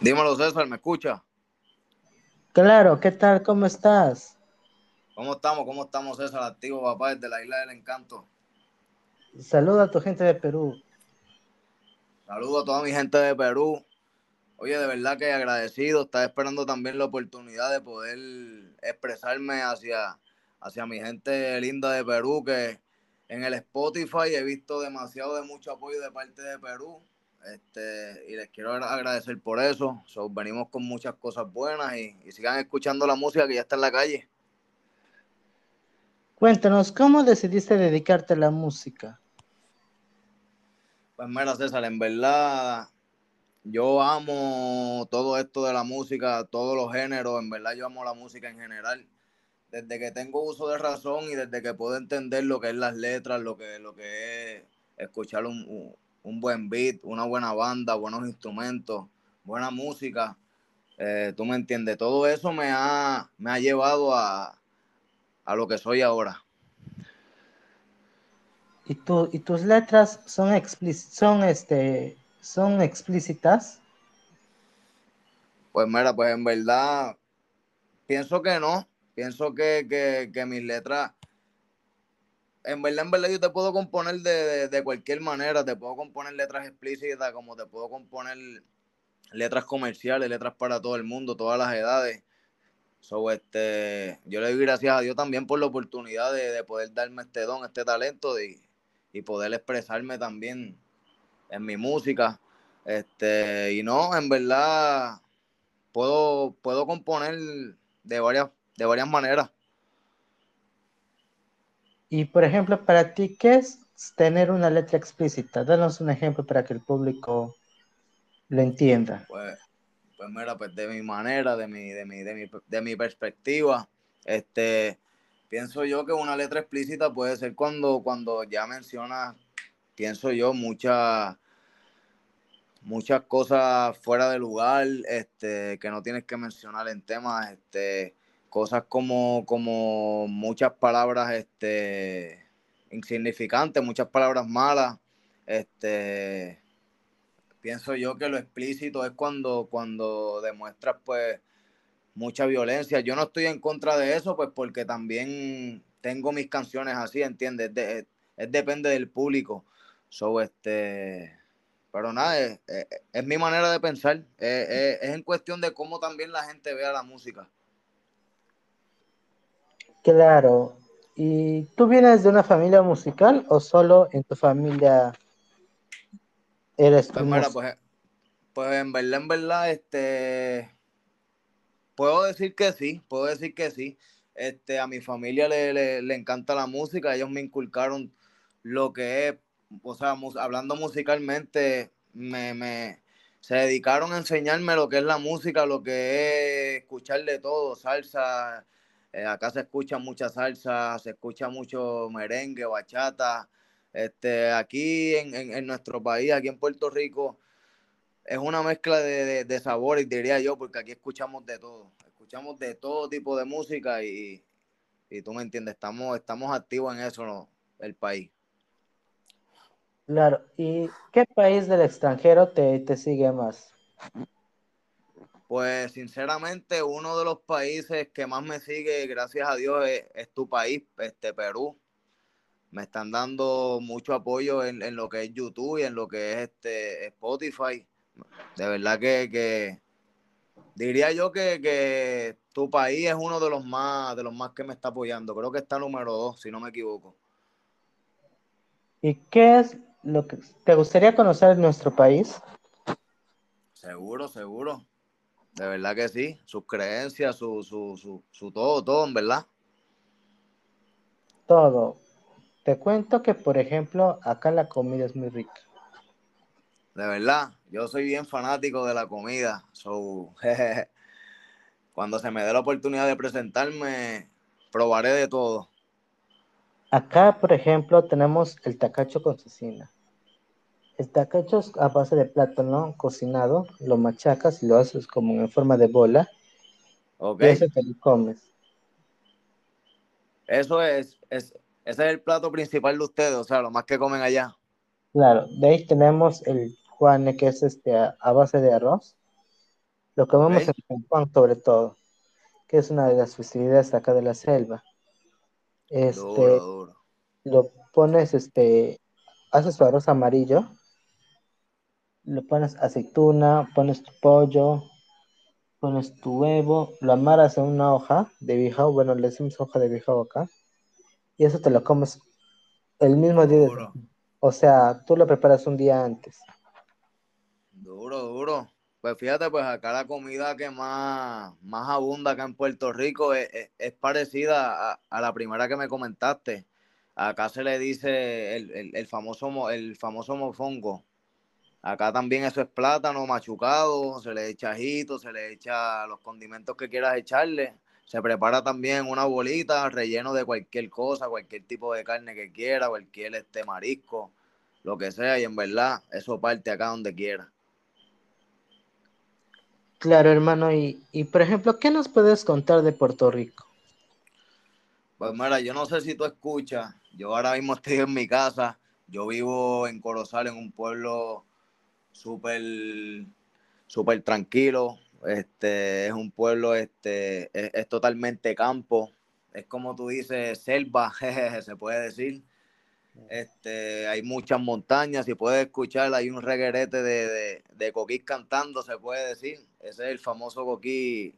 Dímelo, César, ¿me escucha? Claro, ¿qué tal? ¿Cómo estás? ¿Cómo estamos? ¿Cómo estamos, César? Activo, papá, desde la Isla del Encanto. Saluda a tu gente de Perú. Saludo a toda mi gente de Perú. Oye, de verdad que agradecido. Estaba esperando también la oportunidad de poder expresarme hacia, hacia mi gente linda de Perú, que en el Spotify he visto demasiado de mucho apoyo de parte de Perú. Este, y les quiero agradecer por eso. venimos con muchas cosas buenas y, sigan escuchando la música que ya está en la calle. Cuéntanos, ¿cómo decidiste dedicarte a la música? Pues mira, César, en verdad yo amo todo esto de la música, todos los géneros, en verdad yo amo la música en general. Desde que tengo uso de razón y desde que puedo entender lo que es las letras, lo que, lo que es escuchar un, un buen beat, una buena banda, buenos instrumentos, buena música. Eh, tú me entiendes, todo eso me ha, me ha llevado a, a lo que soy ahora. ¿Y, tu, y tus letras son, son, este, son explícitas? Pues mira, pues en verdad pienso que no. Pienso que, que, que mis letras en verdad, en verdad, yo te puedo componer de, cualquier manera. Te puedo componer letras explícitas, como te puedo componer letras comerciales, letras para todo el mundo, todas las edades. So, este, yo le doy gracias a Dios también por la oportunidad de, poder darme este don, este talento y, y, poder expresarme también en mi música. Este, y no, en verdad, puedo, puedo componer de varias, de varias maneras. Y por ejemplo, para ti, ¿qué es tener una letra explícita? Danos un ejemplo para que el público lo entienda. Pues, pues mira, pues de mi manera, de mi, de mi, de mi, perspectiva, este, pienso yo que una letra explícita puede ser cuando, cuando ya menciona, pienso yo, muchas muchas cosas fuera de lugar, este, que no tienes que mencionar en temas, este, cosas como, como muchas palabras este, insignificantes, muchas palabras malas. Este, pienso yo que lo explícito es cuando, cuando demuestras pues mucha violencia. Yo no estoy en contra de eso, pues porque también tengo mis canciones así, ¿entiendes? Es, depende del público. So, este, pero nada, es, mi manera de pensar. es en cuestión de cómo también la gente vea la música. Claro. ¿Y tú vienes de una familia musical o solo en tu familia eres pues, mira, pues, pues, en verdad, en verdad, este, puedo decir que sí, puedo decir que sí. Este, a mi familia le, encanta la música, ellos me inculcaron lo que es, o sea, hablando musicalmente, me, me, se dedicaron a enseñarme lo que es la música, lo que es escuchar de todo, salsa, eh, acá se escucha mucha salsa, se escucha mucho merengue, bachata. Este, aquí en, nuestro país, aquí en Puerto Rico, es una mezcla de, sabores, diría yo, porque aquí escuchamos de todo. Escuchamos de todo tipo de música y, tú me entiendes, estamos, estamos activos en eso, el país. Claro, ¿y qué país del extranjero te, te sigue más? Pues sinceramente uno de los países que más me sigue, gracias a Dios, es, tu país, este Perú. Me están dando mucho apoyo en, lo que es YouTube y en lo que es este Spotify. De verdad que, diría yo que, tu país es uno de los más de los más que me está apoyando. Creo que está número dos, si no me equivoco. ¿Y qué es lo que te gustaría conocer en nuestro país? Seguro, seguro. De verdad que sí, sus creencias, su, su, su, todo, todo, en verdad. Todo. Te cuento que, por ejemplo, acá la comida es muy rica. De verdad, yo soy bien fanático de la comida. So, cuando se me dé la oportunidad de presentarme, probaré de todo. Acá, por ejemplo, tenemos el tacacho con cecina. Está hecho a base de plátano cocinado, lo machacas y lo haces como en forma de bola. Ok. Y eso te lo comes. Eso es, es, ese es el plato principal de ustedes, o sea, lo más que comen allá. Claro, de ahí tenemos el Juan, que es este a, base de arroz. Lo comemos okay. en pan sobre todo, que es una de las festividades acá de la selva. Este, lo pones, este, haces tu arroz amarillo, le pones aceituna, pones tu pollo, pones tu huevo, lo amarras en una hoja de bijao, bueno, le decimos hoja de bijao acá, y eso te lo comes el mismo día. De... O sea, tú lo preparas un día antes. Duro, duro. Pues fíjate, pues acá la comida que más, más abunda acá en Puerto Rico es, parecida a, la primera que me comentaste. Acá se le dice el, el, famoso, el famoso mofongo. Acá también eso es plátano machucado, se le echa ajito, se le echa los condimentos que quieras echarle. Se prepara también una bolita relleno de cualquier cosa, cualquier tipo de carne que quiera, cualquier este marisco, lo que sea, y en verdad eso parte acá donde quiera. Claro, hermano, y, y por ejemplo, ¿qué nos puedes contar de Puerto Rico? Pues mira, yo no sé si tú escuchas, yo ahora mismo estoy en mi casa, yo vivo en Corozal, en un pueblo súper tranquilo, este es un pueblo, este es, totalmente campo, es como tú dices, selva, se puede decir. Este, hay muchas montañas, si puedes escuchar, hay un reguerete de, de, coquí cantando, se puede decir. Ese es el famoso coquí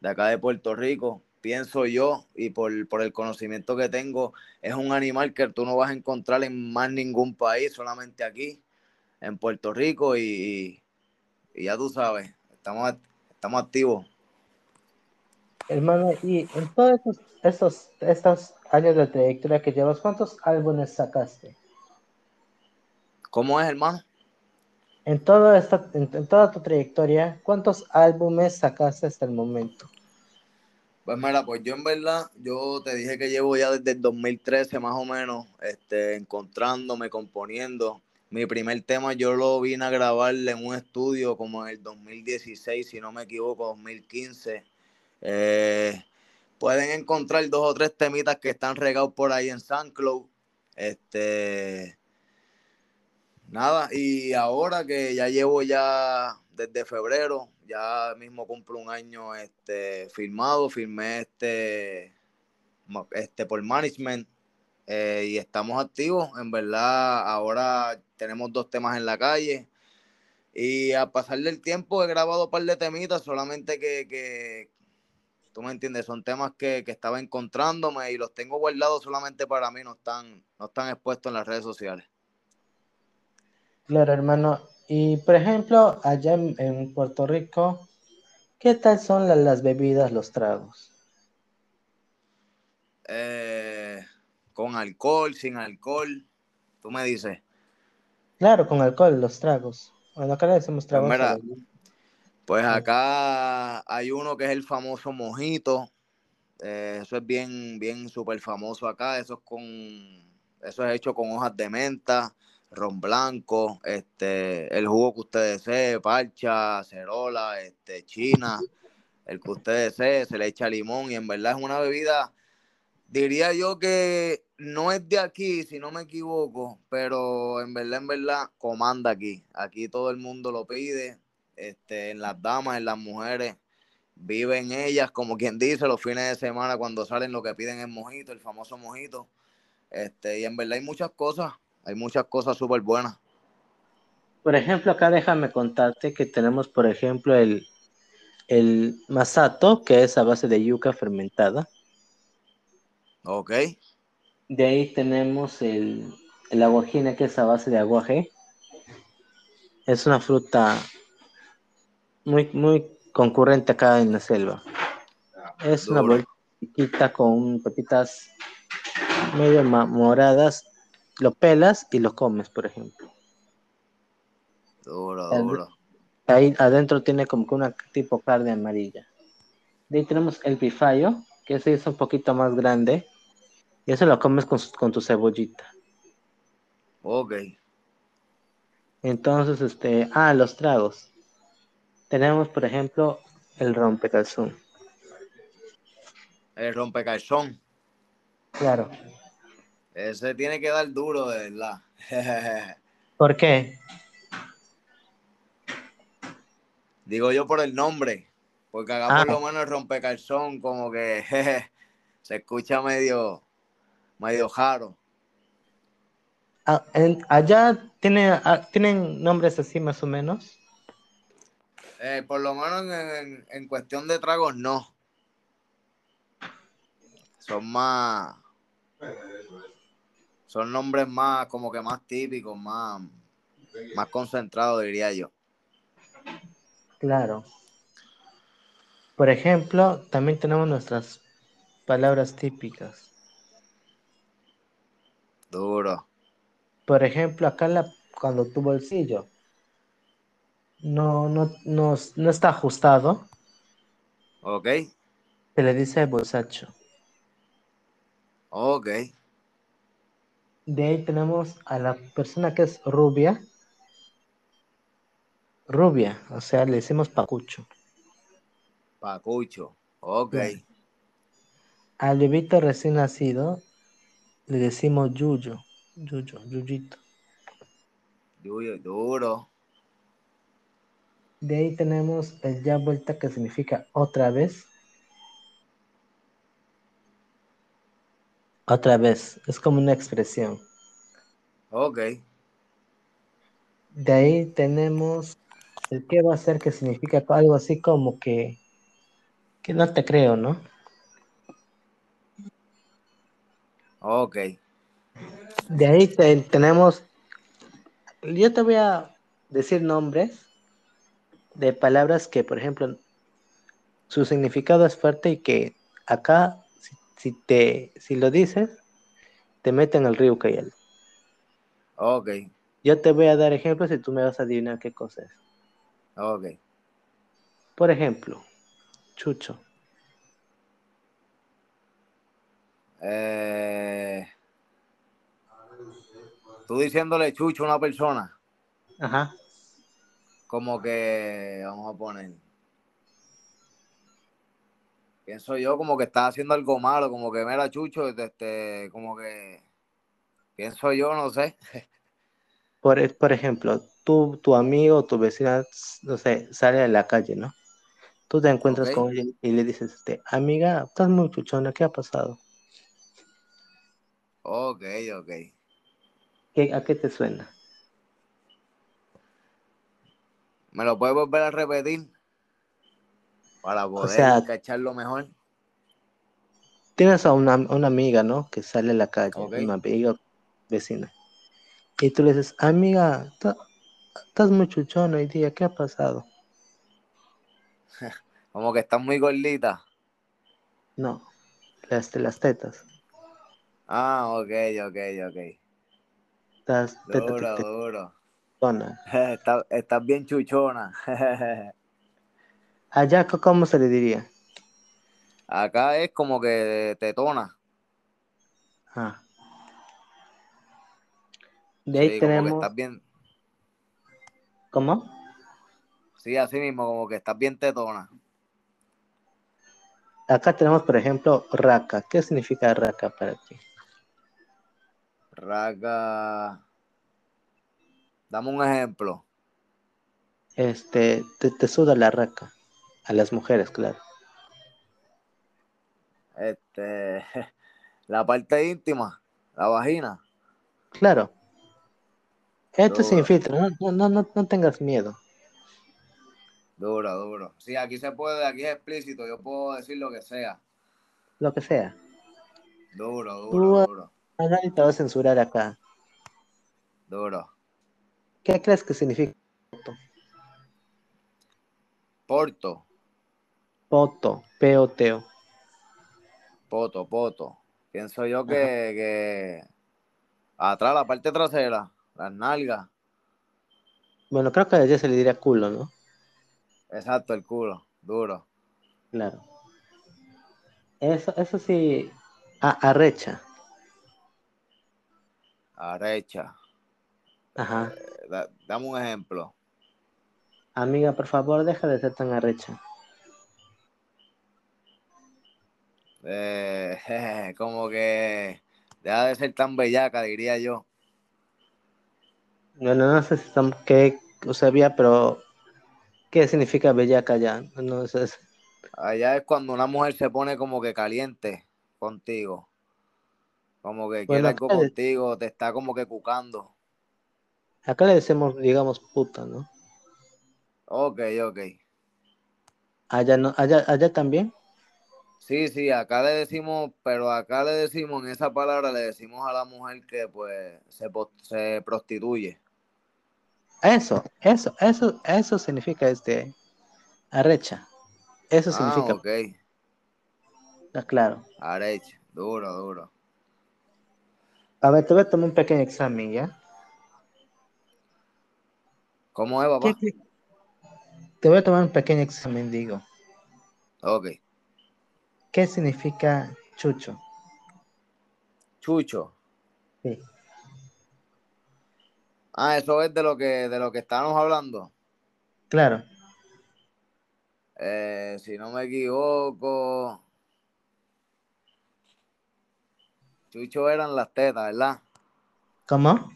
de acá de Puerto Rico. Pienso yo, y por, por, el conocimiento que tengo, es un animal que tú no vas a encontrar en más ningún país, solamente aquí, en Puerto Rico, y, y ya tú sabes, estamos, estamos activos. Hermano, y en todos estos, estos, años de trayectoria que llevas, ¿cuántos álbumes sacaste? ¿Cómo es, hermano? En, toda esta, en, toda tu trayectoria, ¿cuántos álbumes sacaste hasta el momento? Pues mira, pues yo en verdad, yo te dije que llevo ya desde el 2013 más o menos, este, encontrándome, componiendo. Mi primer tema yo lo vine a grabar en un estudio como en el 2016, si no me equivoco, 2015 eh, pueden encontrar dos o tres temitas que están regados por ahí en SoundCloud. Este, nada, y ahora que ya llevo ya desde febrero, ya mismo cumplo un año este, firmado, firmé este, este por management eh, y estamos activos. En verdad, ahora tenemos dos temas en la calle. Y a pasar del tiempo he grabado un par de temitas, solamente que, tú me entiendes, son temas que, estaba encontrándome y los tengo guardados solamente para mí, no están, no están expuestos en las redes sociales. Claro, hermano. Y por ejemplo, allá en, Puerto Rico, ¿qué tal son las, bebidas, los tragos? Eh, con alcohol, sin alcohol, tú me dices. Claro, con alcohol, los tragos. Bueno, acá le decimos pues tragos. Pues acá hay uno que es el famoso mojito. Eh, eso es bien, bien súper famoso acá. Eso es con, eso es hecho con hojas de menta, ron blanco, este, el jugo que usted desee, parcha, cerola, este, china, el que usted desee, se le echa limón y en verdad es una bebida, diría yo que no es de aquí, si no me equivoco, pero en verdad, en verdad, comanda aquí. Aquí todo el mundo lo pide este, en las damas, en las mujeres, viven ellas, como quien dice, los fines de semana cuando salen lo que piden es mojito, el famoso mojito. Este, y en verdad hay muchas cosas, hay muchas cosas súper buenas. Por ejemplo, acá déjame contarte que tenemos, por ejemplo, el, el masato, que es a base de yuca fermentada. Ok. De ahí tenemos el, el aguajina, que es a base de aguaje. Es una fruta muy, muy concurrente acá en la selva. Es una bolita con papitas medio moradas. Lo pelas y lo comes, por ejemplo. Duro, duro. Ahí adentro tiene como que una tipo carne amarilla. De ahí tenemos el pifayo, que ese es un poquito más grande. Y eso lo comes con, con tu cebollita. Ok. Entonces, este, ah, los tragos. Tenemos, por ejemplo, el rompecalzón. El rompecalzón. Claro. Ese tiene que dar duro, de verdad. ¿Por qué? Digo yo por el nombre, porque acá por lo ah. menos el rompecalzón como que se escucha medio, medio jaro. Ah, allá tiene, ah, tienen nombres así más o menos. Eh, por lo menos en, cuestión de tragos, no. Son más. Son nombres más, como que más típicos, más, más concentrados, diría yo. Claro. Por ejemplo, también tenemos nuestras palabras típicas. Duro. Por ejemplo, acá la, cuando tu bolsillo no, no, no, no está ajustado. Ok. Se le dice bolsacho. Ok. De ahí tenemos a la persona que es rubia. Rubia, o sea, le decimos pacucho. Pacucho, ok. Al bebito recién nacido le decimos yuyo, yuyo, yuyito. Yuyo, duro. De ahí tenemos el ya vuelta que significa otra vez. Otra vez, es como una expresión. Ok. De ahí tenemos el que va a ser que significa algo así como que, que no te creo, ¿no? Ok. De ahí tenemos, yo te voy a decir nombres de palabras que, por ejemplo, su significado es fuerte y que acá, si, te, si lo dices, te meten al río Cayal. Ok. Yo te voy a dar ejemplos y tú me vas a adivinar qué cosa es. Ok. Por ejemplo, Chucho. Eh, tú diciéndole Chucho a una persona. Ajá como que, vamos a poner, pienso yo como que está haciendo algo malo, como que mira Chucho, este, como que, pienso yo, no sé. Por, por ejemplo, tú, tu amigo, tu vecina, no sé, sale a la calle, ¿no? Tú te encuentras con ella y le dices, este, amiga, estás muy chuchona, ¿qué ha pasado? Ok, ok. ¿A qué te suena? ¿Me lo puedes volver a repetir? Para poder cacharlo mejor. Tienes a una, amiga, ¿no? Que sale a la calle, una amiga vecina. Y tú le dices, amiga, estás muy chuchona hoy día, ¿qué ha pasado? Como que estás muy gordita. No, las las tetas. Ah, ok, ok, ok. Estás duro, duro. Estás bien chuchona. Allá, ¿cómo se le diría? Acá es como que tetona. Ah. De ahí tenemos. estás bien. ¿Cómo? Sí, así mismo, como que estás bien tetona. Acá tenemos, por ejemplo, raca. ¿Qué significa raca para ti? Raca. Dame un ejemplo. Este, te, suda la raca. A las mujeres, claro. Este, la parte íntima, la vagina. Claro. Esto es sin filtro, no, no, no, no tengas miedo. Duro, duro. Sí, aquí se puede, aquí es explícito, yo puedo decir lo que sea. Lo que sea. Duro, duro, duro. Nadie te va a censurar acá. Duro. ¿Qué crees que significa Porto? Porto. Poto, peoteo. Poto, poto. Pienso yo que, que atrás, la parte trasera, las nalgas. Bueno, creo que a ella se le diría culo, ¿no? Exacto, el culo, duro. Claro. Eso, eso sí, arrecha. Arrecha. Ajá. Eh, dame un ejemplo. Amiga, por favor, deja de ser tan arrecha. Eh, como que deja de ser tan bellaca, diría yo. Bueno, no sé si o sabía, pero ¿Qué significa bellaca allá? No, Allá es cuando una mujer se pone como que caliente contigo. Como que quiere algo contigo, te está como que cucando. Acá le decimos, digamos, puta, ¿no? Ok, ok. Allá, no, allá, allá también. Sí, sí, acá le decimos, pero acá le decimos, en esa palabra le decimos a la mujer que pues se, se prostituye. Eso, eso, eso, eso significa este arrecha. Eso ah, significa. ok. Está claro. Arrecha, duro, duro. A ver, te voy a tomar un pequeño examen, ¿ya? ¿Cómo es, papá? Te voy a tomar un pequeño examen, digo. Ok. ¿Qué significa chucho? Chucho. Sí. Ah, eso es de lo que de lo que estábamos hablando. Claro. Eh, si no me equivoco. Chucho eran las tetas, ¿verdad? ¿Cómo?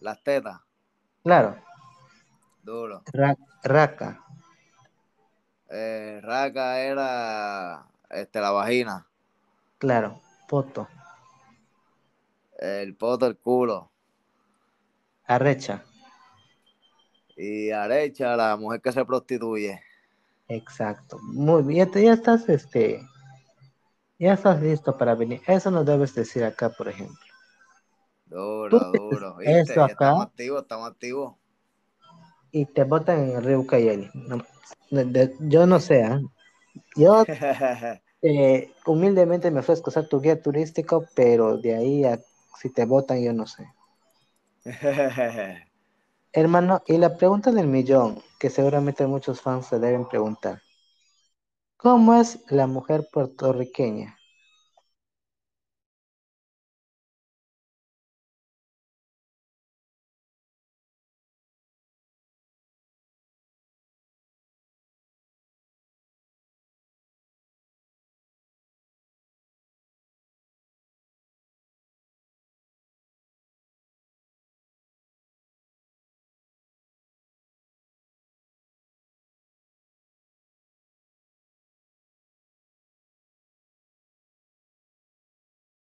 Las tetas. Claro. Duro. raca. Eh, raca era este, la vagina. Claro, poto. El poto, el culo. Arrecha. Y arecha, la mujer que se prostituye. Exacto. Muy bien, ya estás, este, ya estás listo para venir. Eso no debes decir acá, por ejemplo. Duro, duro. Eso acá. Estamos activos, estamos activos. Y te botan en el río Cayeli. yo no sé, ¿eh? Yo eh, humildemente me ofrezco ser tu guía turístico, pero de ahí a si te votan, yo no sé. Hermano, y la pregunta del millón, que seguramente muchos fans se deben preguntar. ¿Cómo es la mujer puertorriqueña?